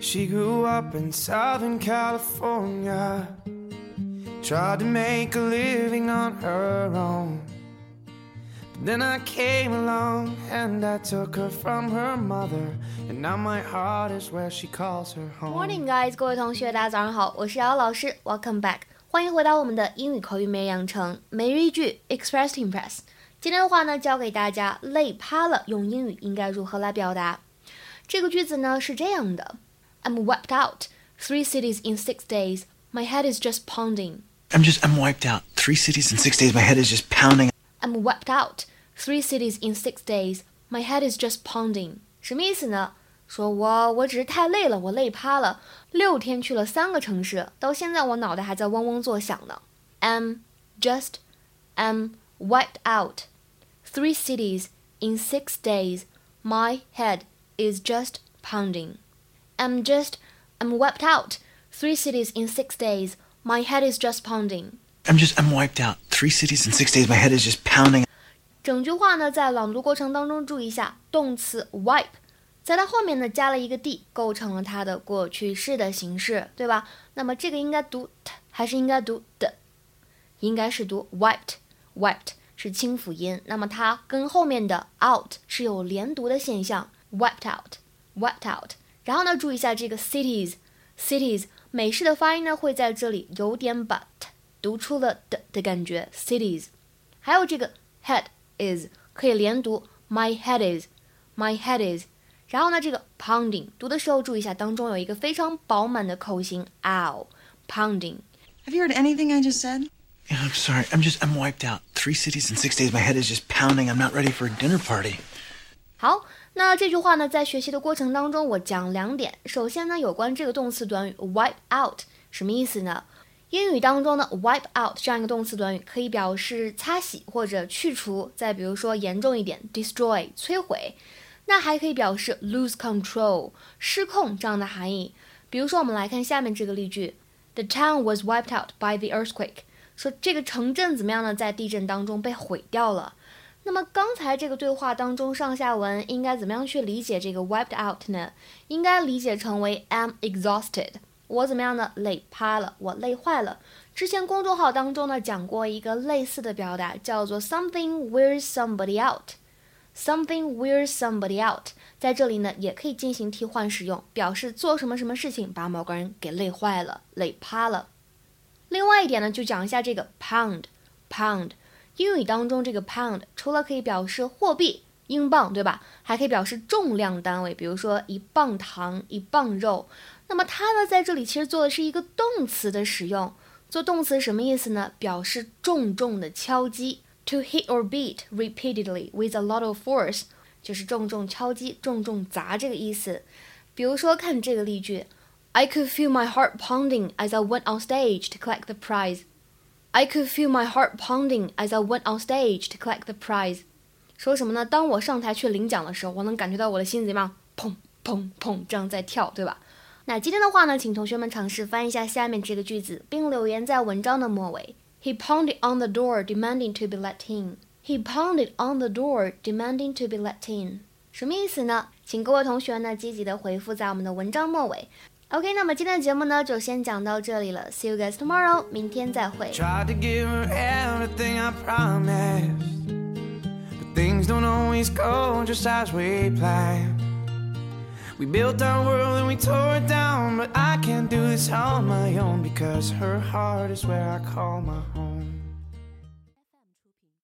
She grew up in Southern California. Tried to make a living on her own. But then I came along and I took her from her mother. And now my heart is where she calls her home. Morning, guys，各位同学，大家早上好，我是瑶老师，Welcome back，欢迎回到我们的英语口语每日养成每日一句 Express to Impress。今天的话呢，教给大家累趴了用英语应该如何来表达。这个句子呢是这样的。 I'm wiped out. Three cities in six days. My head is just pounding. I'm just, I'm wiped out. Three cities in six days. My head is just pounding. I'm wiped out. Three cities in six days. My head is just pounding. 什么意思呢？说我我只是太累了，我累趴了。六天去了三个城市，到现在我脑袋还在嗡嗡作响呢。I'm just, I'm wiped out. Three cities in six days. My head is just pounding. I'm just, I'm wiped out. Three cities in six days. My head is just pounding. I'm just, I'm wiped out. Three cities in six days. My head is just pounding. 整句话呢，在朗读过程当中注意一下动词 wipe，在它后面呢加了一个 d，构成了它的过去式的形式，对吧？那么这个应该读 t 还是应该读的？应该是读 wiped，wiped 是清辅音，那么它跟后面的 out 是有连读的现象，wiped out，wiped out。 然后呢，注意一下这个 cities，cities 美式的发音呢会在这里有点把 t 读出了的的感觉，cities。还有这个 head is 可以连读，my head is，my head is。然后呢，这个 pounding 读的时候注意一下，当中有一个非常饱满的口型，ow，pounding。Have you heard anything I just said? Yeah, I'm sorry. I'm just, I'm wiped out. Three cities in six days. My head is just pounding. I'm not ready for a dinner party. 好，那这句话呢，在学习的过程当中，我讲两点。首先呢，有关这个动词短语 wipe out 什么意思呢？英语当中呢，wipe out 这样一个动词短语可以表示擦洗或者去除。再比如说严重一点，destroy 摧毁。那还可以表示 lose control 失控这样的含义。比如说，我们来看下面这个例句：The town was wiped out by the earthquake。说这个城镇怎么样呢？在地震当中被毁掉了。那么刚才这个对话当中，上下文应该怎么样去理解这个 wiped out 呢？应该理解成为 I'm exhausted，我怎么样呢？累趴了，我累坏了。之前公众号当中呢讲过一个类似的表达，叫做 something wears somebody out，something wears somebody out，在这里呢也可以进行替换使用，表示做什么什么事情把某个人给累坏了、累趴了。另外一点呢，就讲一下这个 pound，pound。英语当中，这个 pound 除了可以表示货币，英镑，对吧？还可以表示重量单位，比如说一磅糖、一磅肉。那么它呢，在这里其实做的是一个动词的使用。做动词什么意思呢？表示重重的敲击，to hit or beat repeatedly with a lot of force，就是重重敲击、重重砸这个意思。比如说，看这个例句：I could feel my heart pounding as I went on stage to collect the prize。I could feel my heart pounding as I went on stage to collect the prize。说什么呢？当我上台去领奖的时候，我能感觉到我的心怎么样？砰砰砰，这样在跳，对吧？那今天的话呢，请同学们尝试翻译一下下面这个句子，并留言在文章的末尾。He pounded on the door, demanding to be let in. He pounded on the door, demanding to be let in. 什么意思呢？请各位同学呢积极的回复在我们的文章末尾。OK，那么今天的节目呢就先讲到这里了，See you guys tomorrow，明天再会。Things don't always go just as we planned. We built our world and we tore it down, but I can't do this on my own because her heart is where I call my home.